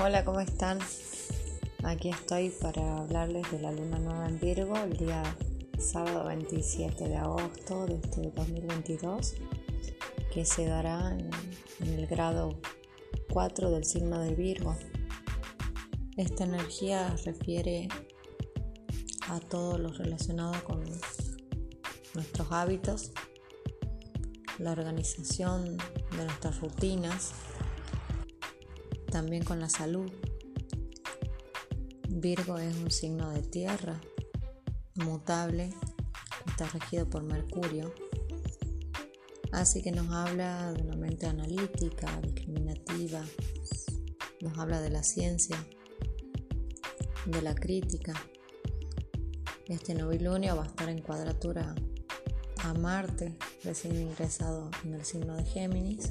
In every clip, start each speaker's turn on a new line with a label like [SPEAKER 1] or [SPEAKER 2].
[SPEAKER 1] Hola, ¿cómo están? Aquí estoy para hablarles de la luna nueva en Virgo el día sábado 27 de agosto de este 2022 que se dará en, el grado 4 del signo de Virgo. Esta energía refiere a todo lo relacionado con nuestros hábitos, la organización de nuestras rutinas, también con la salud. Virgo es un signo de tierra, mutable, está regido por Mercurio. Así que nos habla de una mente analítica, discriminativa, nos habla de la ciencia, de la crítica. Este novilunio va a estar en cuadratura a Marte, recién ingresado en el signo de Géminis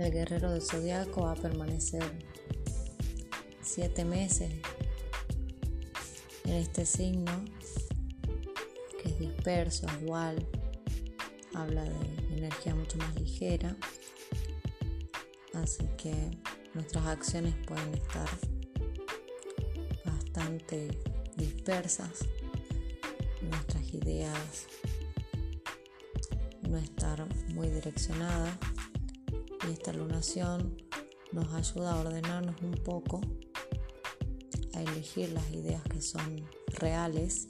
[SPEAKER 1] el guerrero del zodiaco va a permanecer siete meses en este signo que es disperso, dual, habla de energía mucho más ligera, así que nuestras acciones pueden estar bastante dispersas, nuestras ideas no estar muy direccionadas esta lunación nos ayuda a ordenarnos un poco, a elegir las ideas que son reales,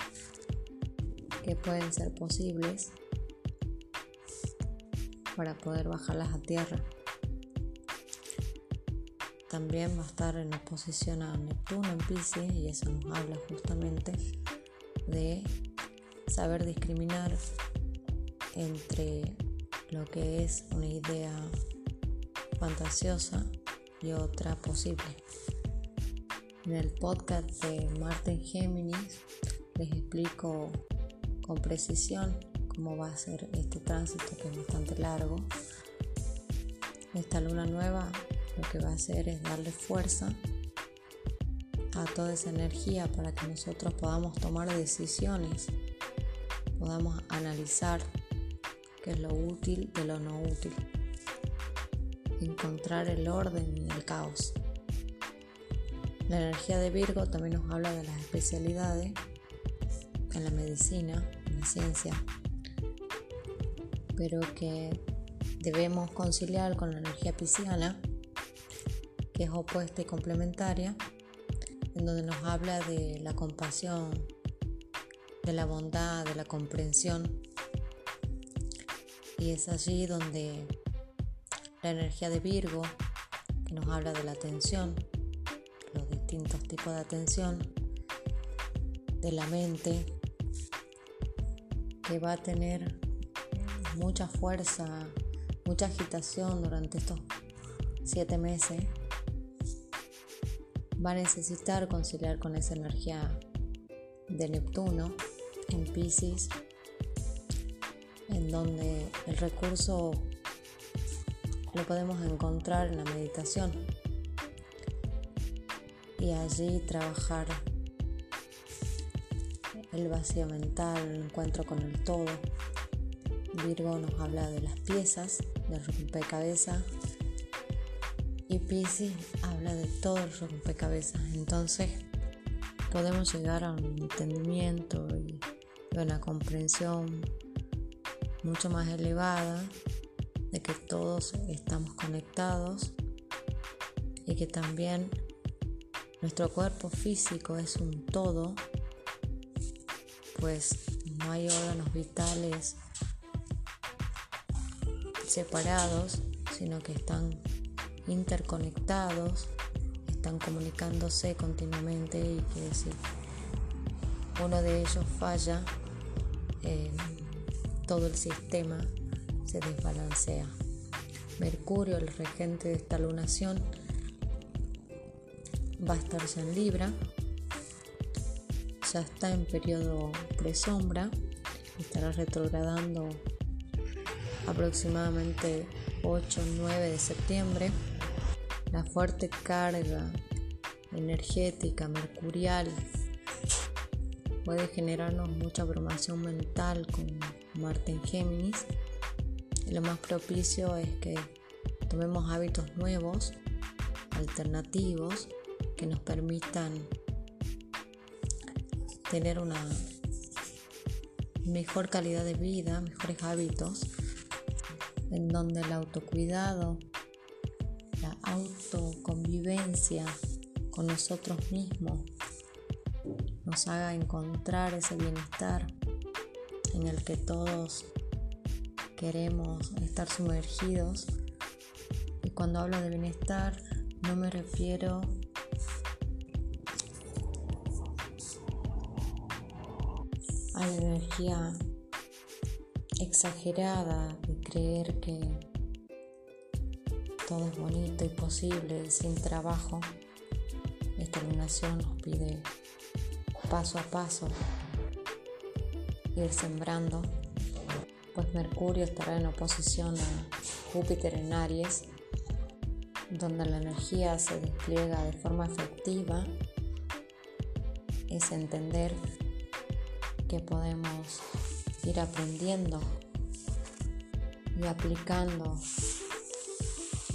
[SPEAKER 1] que pueden ser posibles para poder bajarlas a tierra. También va a estar en oposición a Neptuno en Pisces y eso nos habla justamente de saber discriminar entre lo que es una idea fantasiosa y otra posible. En el podcast de Marte en Géminis les explico con precisión cómo va a ser este tránsito que es bastante largo. Esta luna nueva lo que va a hacer es darle fuerza a toda esa energía para que nosotros podamos tomar decisiones, podamos analizar qué es lo útil de lo no útil encontrar el orden y el caos. La energía de Virgo también nos habla de las especialidades en la medicina, en la ciencia, pero que debemos conciliar con la energía pisciana, que es opuesta y complementaria, en donde nos habla de la compasión, de la bondad, de la comprensión. Y es allí donde la energía de Virgo, que nos habla de la atención, los distintos tipos de atención, de la mente, que va a tener mucha fuerza, mucha agitación durante estos siete meses, va a necesitar conciliar con esa energía de Neptuno en Pisces, en donde el recurso lo podemos encontrar en la meditación y allí trabajar el vacío mental, el encuentro con el todo. Virgo nos habla de las piezas del rompecabezas y Pisces habla de todo el rompecabezas. Entonces podemos llegar a un entendimiento y una comprensión mucho más elevada de que todos estamos conectados y que también nuestro cuerpo físico es un todo, pues no hay órganos vitales separados, sino que están interconectados, están comunicándose continuamente y que si uno de ellos falla, eh, todo el sistema se desbalancea. Mercurio, el regente de esta lunación, va a estar ya en Libra, ya está en periodo presombra, estará retrogradando aproximadamente 8-9 de septiembre. La fuerte carga energética mercurial puede generarnos mucha abrumación mental con Marte en Géminis lo más propicio es que tomemos hábitos nuevos, alternativos que nos permitan tener una mejor calidad de vida, mejores hábitos, en donde el autocuidado, la autoconvivencia con nosotros mismos nos haga encontrar ese bienestar en el que todos queremos estar sumergidos. Y cuando hablo de bienestar no me refiero a la energía exagerada de creer que todo es bonito y posible sin trabajo. Esta iluminación nos pide paso a paso ir sembrando, pues Mercurio estará en oposición a Júpiter en Aries, donde la energía se despliega de forma efectiva, es entender que podemos ir aprendiendo y aplicando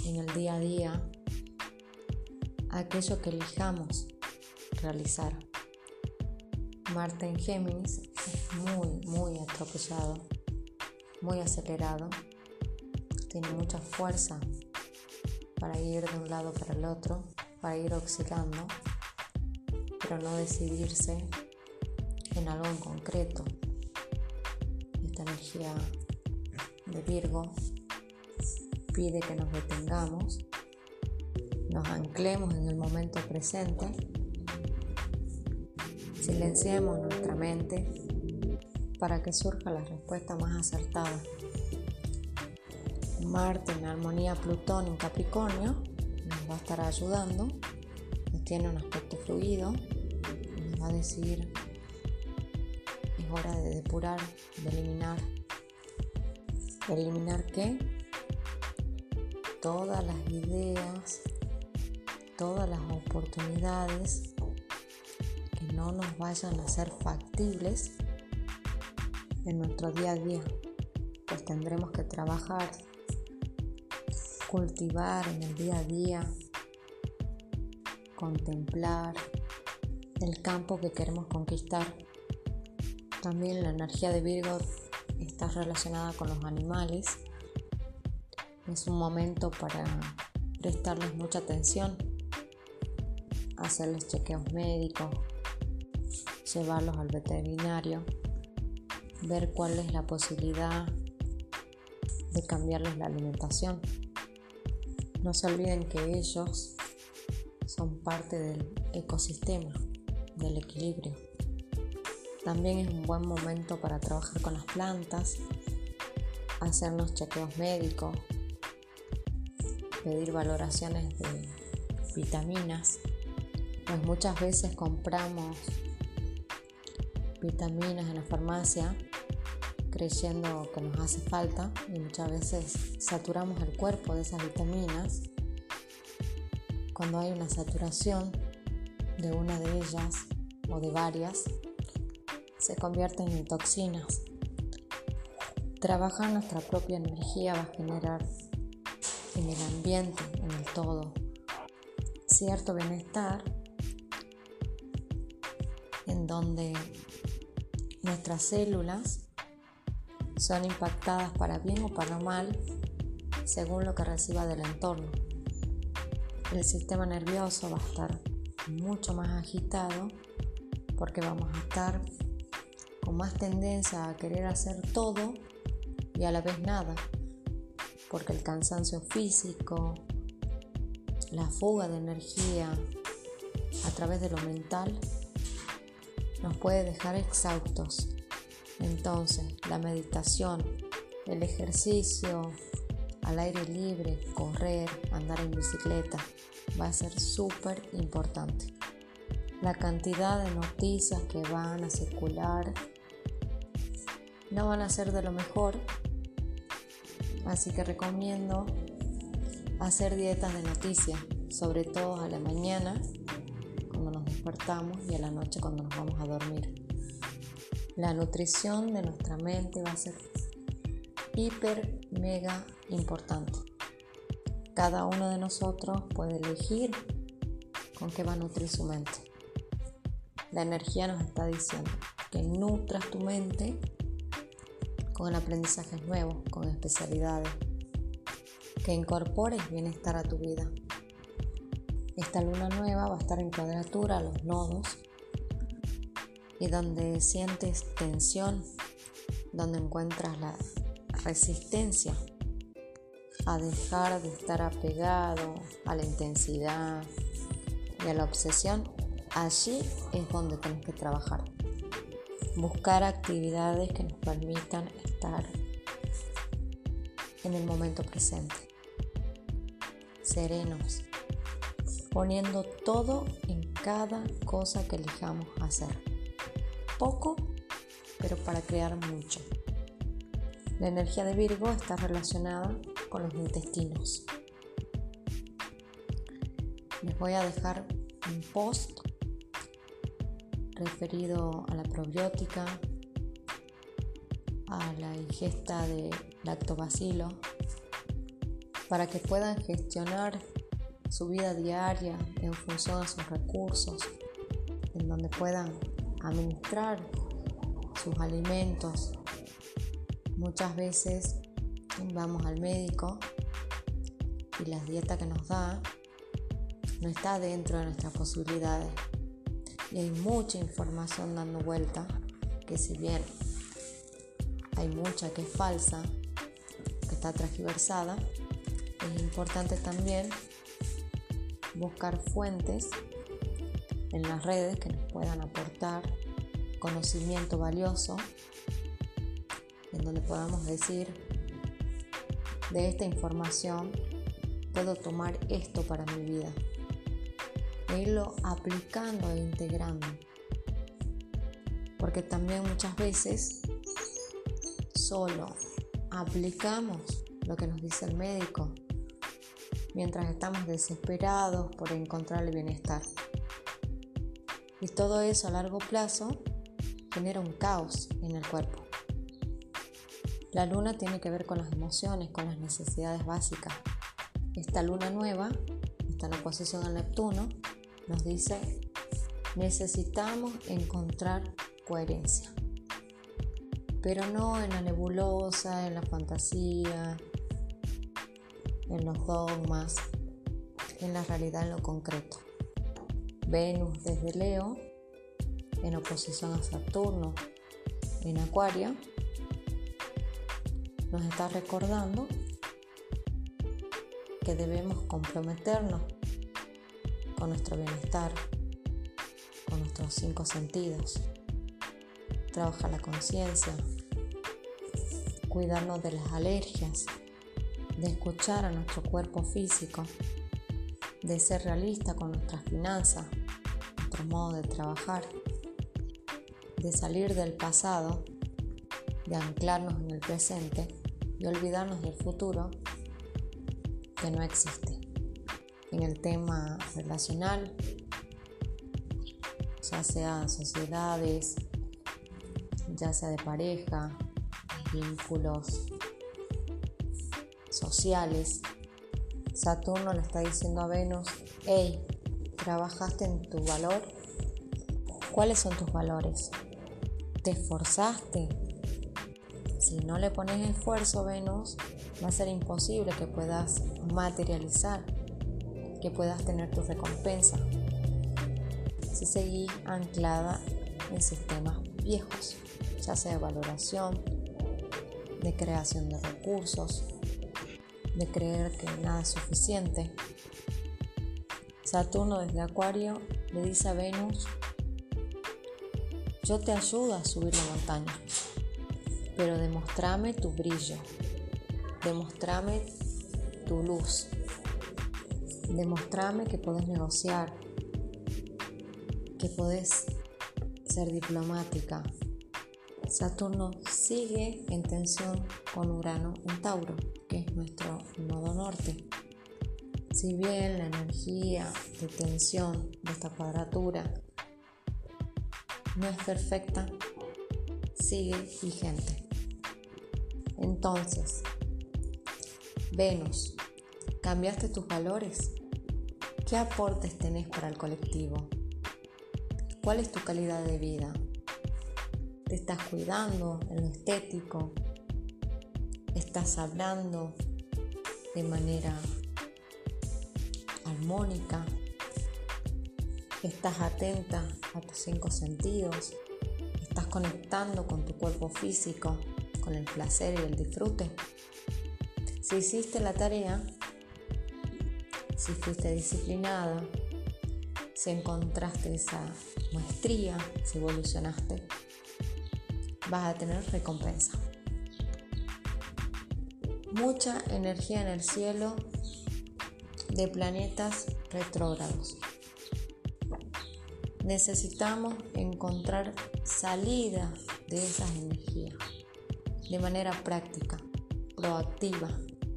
[SPEAKER 1] en el día a día aquello que elijamos realizar. Marte en Géminis es muy, muy atropellado, muy acelerado, tiene mucha fuerza para ir de un lado para el otro, para ir oscilando, pero no decidirse en algo en concreto. Esta energía de Virgo pide que nos detengamos, nos anclemos en el momento presente, silenciemos nuestra mente para que surja la respuesta más acertada. Marte en armonía Plutón en Capricornio nos va a estar ayudando, tiene un aspecto fluido, nos va a decir hora de depurar, de eliminar. ¿Eliminar qué? Todas las ideas, todas las oportunidades que no nos vayan a ser factibles en nuestro día a día. Pues tendremos que trabajar, cultivar en el día a día, contemplar el campo que queremos conquistar también la energía de Virgo está relacionada con los animales. Es un momento para prestarles mucha atención, hacerles chequeos médicos, llevarlos al veterinario, ver cuál es la posibilidad de cambiarles la alimentación. No se olviden que ellos son parte del ecosistema, del equilibrio. También es un buen momento para trabajar con las plantas, hacernos chequeos médicos, pedir valoraciones de vitaminas, pues muchas veces compramos vitaminas en la farmacia creyendo que nos hace falta y muchas veces saturamos el cuerpo de esas vitaminas. Cuando hay una saturación de una de ellas o de varias, se convierten en toxinas. Trabajar nuestra propia energía va a generar en el ambiente, en el todo, cierto bienestar en donde nuestras células son impactadas para bien o para mal según lo que reciba del entorno. El sistema nervioso va a estar mucho más agitado porque vamos a estar con más tendencia a querer hacer todo y a la vez nada, porque el cansancio físico, la fuga de energía a través de lo mental nos puede dejar exhaustos. Entonces, la meditación, el ejercicio al aire libre, correr, andar en bicicleta, va a ser súper importante. La cantidad de noticias que van a circular no van a ser de lo mejor. Así que recomiendo hacer dietas de noticias, sobre todo a la mañana cuando nos despertamos y a la noche cuando nos vamos a dormir. La nutrición de nuestra mente va a ser hiper, mega importante. Cada uno de nosotros puede elegir con qué va a nutrir su mente. La energía nos está diciendo que nutras tu mente con aprendizajes nuevos, con especialidades, que incorpores bienestar a tu vida. Esta luna nueva va a estar en cuadratura a los nodos y donde sientes tensión, donde encuentras la resistencia a dejar de estar apegado a la intensidad y a la obsesión, allí es donde tienes que trabajar. Buscar actividades que nos permitan estar en el momento presente, serenos, poniendo todo en cada cosa que elijamos hacer. Poco, pero para crear mucho. La energía de Virgo está relacionada con los intestinos. Les voy a dejar un post referido a la probiótica, a la ingesta de lactobacilo, para que puedan gestionar su vida diaria en función de sus recursos, en donde puedan administrar sus alimentos Muchas veces vamos al médico y la dieta que nos da no está dentro de nuestras posibilidades. Y hay mucha información dando vuelta que si bien hay mucha que es falsa, que está transversada, es importante también buscar fuentes en las redes que puedan aportar conocimiento valioso en donde podamos decir, de esta información puedo tomar esto para mi vida. E irlo aplicando e integrando. Porque también muchas veces solo aplicamos lo que nos dice el médico mientras estamos desesperados por encontrar el bienestar. Y todo eso a largo plazo genera un caos en el cuerpo. La luna tiene que ver con las emociones, con las necesidades básicas. Esta luna nueva, está en oposición al Neptuno, nos dice, necesitamos encontrar coherencia. Pero no en la nebulosa, en la fantasía, en los dogmas, en la realidad, en lo concreto. Venus desde Leo, en oposición a Saturno, en Acuario, nos está recordando que debemos comprometernos con nuestro bienestar, con nuestros cinco sentidos, trabajar la conciencia, cuidarnos de las alergias, de escuchar a nuestro cuerpo físico, de ser realista con nuestras finanzas, nuestro modo de trabajar, de salir del pasado de anclarnos en el presente y olvidarnos del futuro que no existe. En el tema relacional, ya sea sociedades, ya sea de pareja, vínculos sociales, Saturno le está diciendo a Venus, hey, ¿trabajaste en tu valor? ¿Cuáles son tus valores? ¿Te esforzaste? Si no le pones esfuerzo, Venus, va a ser imposible que puedas materializar, que puedas tener tu recompensa. Si seguís anclada en sistemas viejos, ya sea de valoración, de creación de recursos, de creer que nada es suficiente. Saturno desde Acuario le dice a Venus, yo te ayudo a subir la montaña pero demostrame tu brillo, demostrame tu luz, demostrame que podés negociar, que podés ser diplomática. Saturno sigue en tensión con Urano en Tauro, que es nuestro nodo norte. Si bien la energía de tensión de esta cuadratura no es perfecta, sigue vigente. Entonces, Venus, ¿Cambiaste tus valores? ¿Qué aportes tenés para el colectivo? ¿Cuál es tu calidad de vida? ¿Te estás cuidando en lo estético? ¿Estás hablando de manera armónica? ¿Estás atenta a tus cinco sentidos? ¿Estás conectando con tu cuerpo físico, con el placer y el disfrute? Si hiciste la tarea, si fuiste disciplinada, si encontraste esa maestría, si evolucionaste, vas a tener recompensa. Mucha energía en el cielo de planetas retrógrados. Necesitamos encontrar salida de esas energías de manera práctica, proactiva,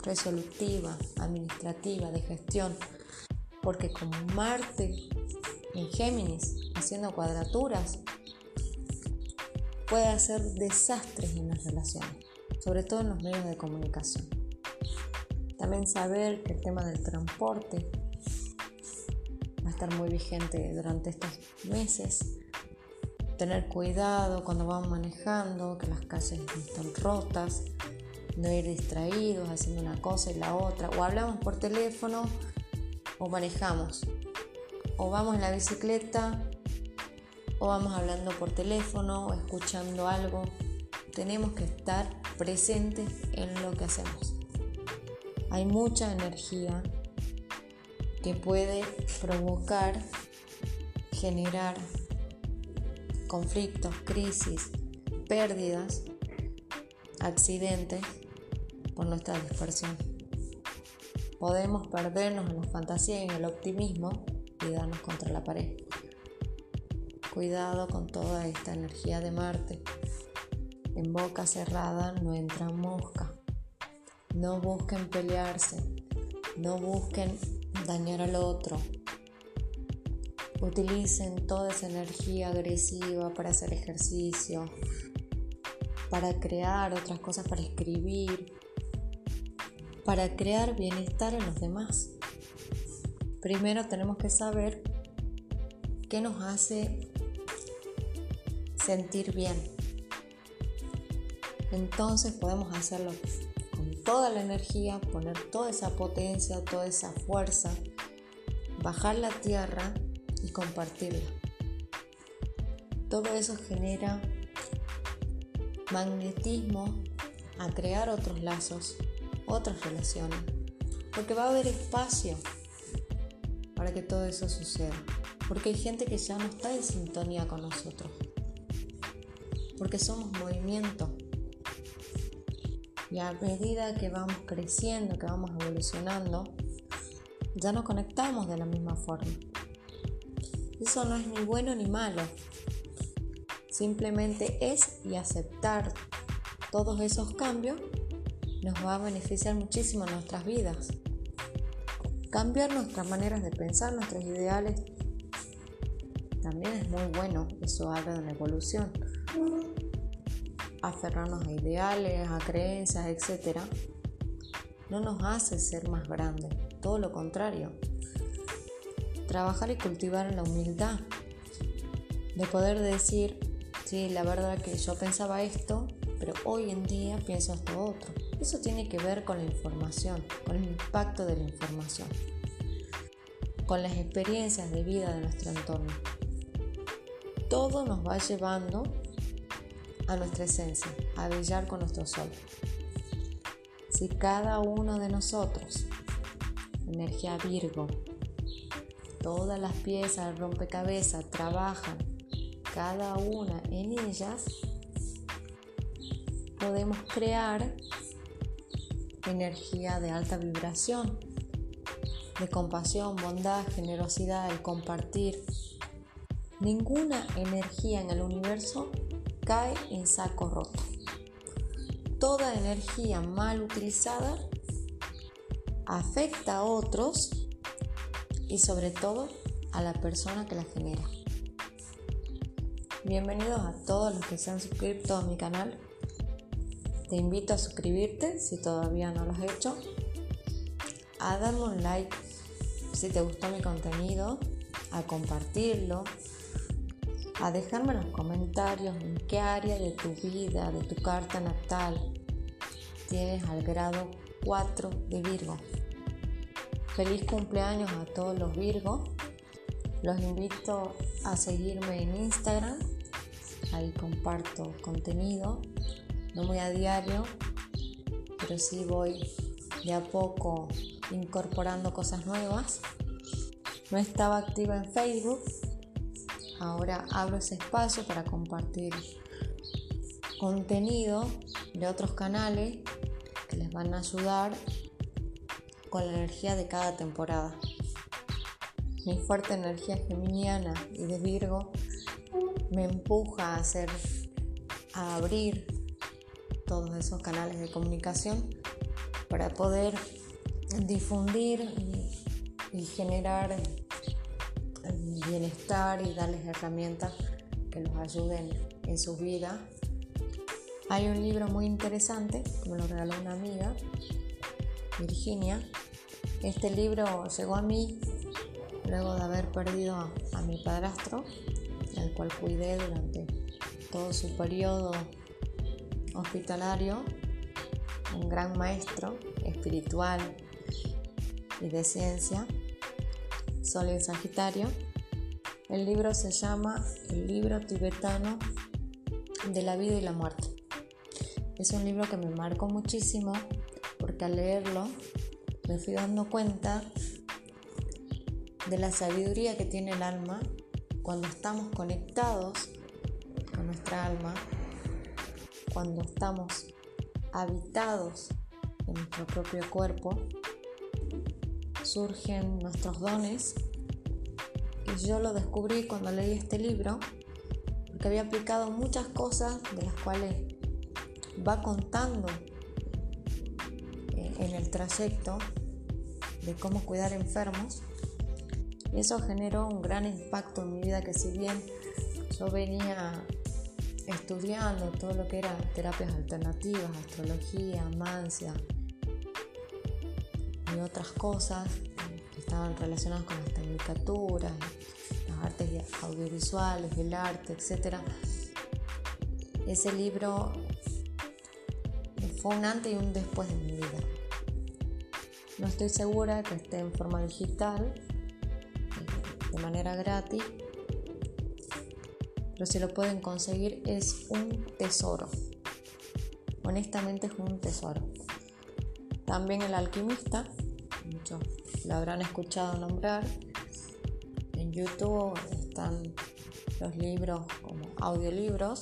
[SPEAKER 1] resolutiva, administrativa, de gestión, porque con Marte en Géminis haciendo cuadraturas puede hacer desastres en las relaciones, sobre todo en los medios de comunicación. También saber que el tema del transporte va a estar muy vigente durante estos meses. Tener cuidado cuando vamos manejando, que las calles no estén rotas, no ir distraídos haciendo una cosa y la otra, o hablamos por teléfono o manejamos, o vamos en la bicicleta o vamos hablando por teléfono o escuchando algo. Tenemos que estar presentes en lo que hacemos. Hay mucha energía que puede provocar, generar conflictos, crisis, pérdidas, accidentes por nuestra dispersión. Podemos perdernos en la fantasía y en el optimismo y darnos contra la pared. Cuidado con toda esta energía de Marte. En boca cerrada no entra mosca. No busquen pelearse. No busquen dañar al otro. Utilicen toda esa energía agresiva para hacer ejercicio, para crear otras cosas, para escribir, para crear bienestar en los demás. Primero tenemos que saber qué nos hace sentir bien. Entonces podemos hacerlo toda la energía, poner toda esa potencia, toda esa fuerza, bajar la tierra y compartirla. Todo eso genera magnetismo a crear otros lazos, otras relaciones, porque va a haber espacio para que todo eso suceda, porque hay gente que ya no está en sintonía con nosotros, porque somos movimiento. Y a medida que vamos creciendo, que vamos evolucionando, ya no conectamos de la misma forma. Eso no es ni bueno ni malo. Simplemente es y aceptar todos esos cambios nos va a beneficiar muchísimo en nuestras vidas. Cambiar nuestras maneras de pensar, nuestros ideales, también es muy bueno. Eso habla de una evolución. Aferrarnos a ideales, a creencias, etc. No nos hace ser más grandes. Todo lo contrario. Trabajar y cultivar la humildad. De poder decir, sí, la verdad que yo pensaba esto, pero hoy en día pienso esto otro. Eso tiene que ver con la información, con el impacto de la información, con las experiencias de vida de nuestro entorno. Todo nos va llevando a nuestra esencia, a brillar con nuestro sol. Si cada uno de nosotros, energía Virgo, todas las piezas del rompecabezas trabajan cada una en ellas, podemos crear energía de alta vibración, de compasión, bondad, generosidad, el compartir. Ninguna energía en el universo cae en saco roto. Toda energía mal utilizada afecta a otros y sobre todo a la persona que la genera. Bienvenidos a todos los que se han suscrito a mi canal te invito a suscribirte si todavía no lo has hecho. a darme un like si te gustó mi contenido, a compartirlo, a dejarme en los comentarios en qué área de tu vida, de tu carta natal, tienes al grado 4 de Virgo. Feliz cumpleaños a todos los Virgos. Los invito a seguirme en Instagram. Ahí comparto contenido. No muy a diario, pero sí voy de a poco incorporando cosas nuevas. No estaba activa en Facebook. Ahora abro ese espacio para compartir contenido de otros canales que les van a ayudar con la energía de cada temporada. Mi fuerte energía geminiana y de Virgo me empuja a hacer, a abrir todos esos canales de comunicación para poder difundir y, generar bienestar y darles herramientas que los ayuden en su vida. Hay un libro muy interesante que me lo regaló una amiga, Virginia. Este libro llegó a mí luego de haber perdido a, mi padrastro, al cual cuidé durante todo su periodo hospitalario, un gran maestro espiritual y de ciencia, Sol en Sagitario. El libro se llama El libro tibetano de la vida y la muerte. Es un libro que me marcó muchísimo porque al leerlo me fui dando cuenta de la sabiduría que tiene el alma cuando estamos conectados con nuestra alma, cuando estamos habitados en nuestro propio cuerpo, surgen nuestros dones. Y yo lo descubrí cuando leí este libro, porque había aplicado muchas cosas de las cuales va contando eh, en el trayecto de cómo cuidar enfermos y eso generó un gran impacto en mi vida que si bien yo venía estudiando todo lo que era terapias alternativas, astrología, mancia otras cosas que estaban relacionadas con las tecnicaturas, las artes audiovisuales, el arte, etc. Ese libro fue un antes y un después de mi vida. No estoy segura que esté en forma digital, de manera gratis, pero si lo pueden conseguir es un tesoro. Honestamente es un tesoro. También El alquimista, lo habrán escuchado nombrar. En YouTube están los libros como audiolibros,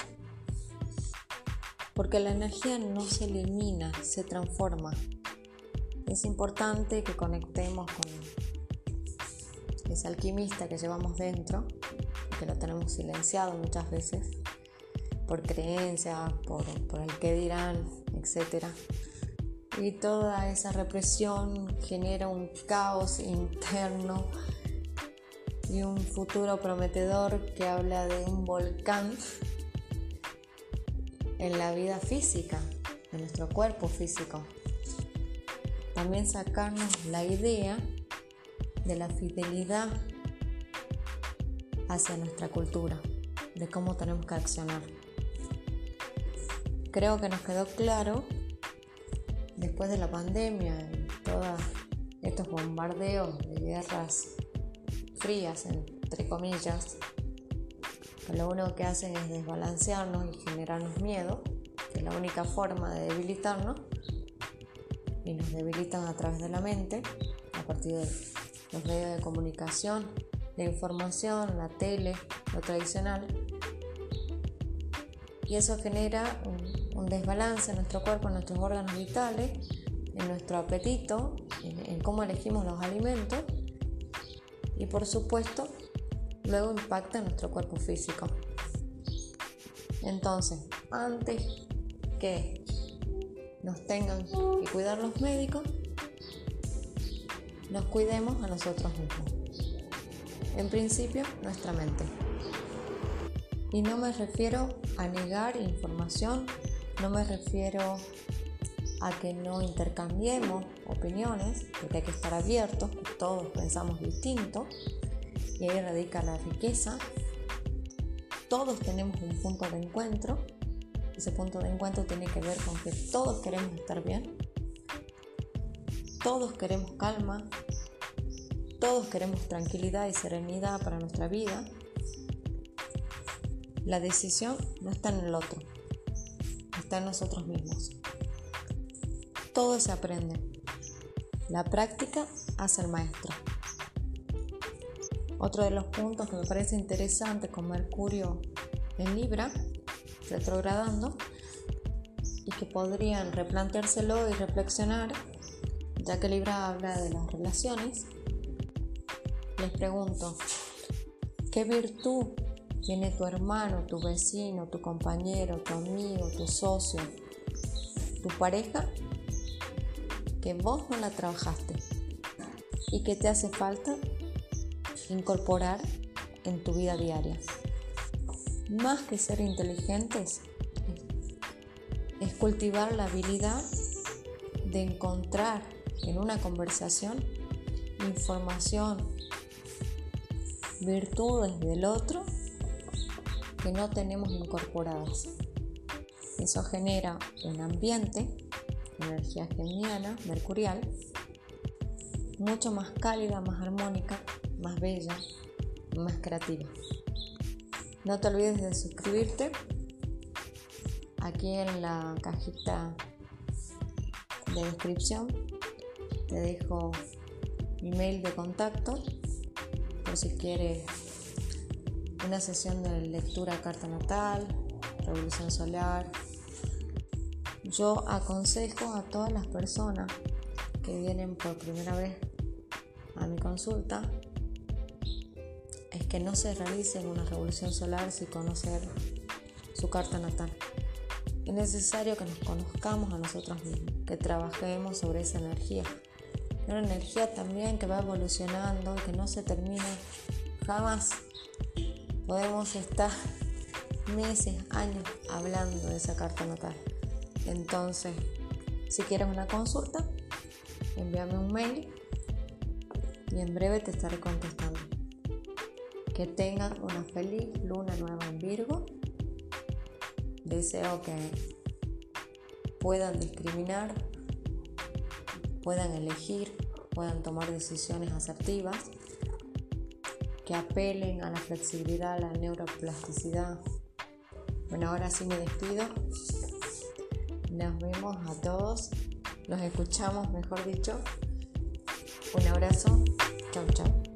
[SPEAKER 1] porque la energía no se elimina, se transforma. Es importante que conectemos con ese alquimista que llevamos dentro, que lo tenemos silenciado muchas veces por creencias, por, por el que dirán, etc. Y toda esa represión genera un caos interno y un futuro prometedor que habla de un volcán en la vida física, en nuestro cuerpo físico. También sacarnos la idea de la fidelidad hacia nuestra cultura, de cómo tenemos que accionar. Creo que nos quedó claro después de la pandemia y todos estos bombardeos de guerras frías, entre comillas, lo único que hacen es desbalancearnos y generarnos miedo, que es la única forma de debilitarnos, y nos debilitan a través de la mente, a partir de los medios de comunicación, la información, la tele, lo tradicional. Y eso genera un, desbalance en nuestro cuerpo, en nuestros órganos vitales, en nuestro apetito, en, cómo elegimos los alimentos y por supuesto luego impacta en nuestro cuerpo físico. Entonces, antes que nos tengan que cuidar los médicos, nos cuidemos a nosotros mismos. En principio, nuestra mente. Y no me refiero a negar información, no me refiero a que no intercambiemos opiniones, porque hay que estar abiertos, todos pensamos distinto, y ahí radica la riqueza. Todos tenemos un punto de encuentro, ese punto de encuentro tiene que ver con que todos queremos estar bien, todos queremos calma, todos queremos tranquilidad y serenidad para nuestra vida. La decisión no está en el otro, está en nosotros mismos. Todo se aprende. La práctica hace el maestro. Otro de los puntos que me parece interesante con Mercurio en Libra, retrogradando, y que podrían replanteárselo y reflexionar, ya que Libra habla de las relaciones, les pregunto, ¿qué virtud tiene tu hermano, tu vecino, tu compañero, tu amigo, tu socio, tu pareja que vos no la trabajaste y que te hace falta incorporar en tu vida diaria. Más que ser inteligentes, es cultivar la habilidad de encontrar en una conversación información, virtudes del otro que no tenemos incorporadas. Eso genera un ambiente energía geniana, mercurial, mucho más cálida, más armónica, más bella, más creativa. No te olvides de suscribirte. Aquí en la cajita de descripción te dejo mi mail de contacto por si quieres una sesión de lectura carta natal, revolución solar, yo aconsejo a todas las personas que vienen por primera vez a mi consulta es que no se realicen una revolución solar sin conocer su carta natal. Es necesario que nos conozcamos a nosotros mismos, que trabajemos sobre esa energía. Una energía también que va evolucionando y que no se termina jamás. Podemos estar meses, años hablando de esa carta natal. Entonces, si quieres una consulta, envíame un mail y en breve te estaré contestando. Que tengan una feliz luna nueva en Virgo. Deseo que puedan discriminar, puedan elegir, puedan tomar decisiones asertivas, que apelen a la flexibilidad, a la neuroplasticidad. Bueno, ahora sí me despido. Nos vemos a todos. Los escuchamos, mejor dicho. Un abrazo. Chau, chau.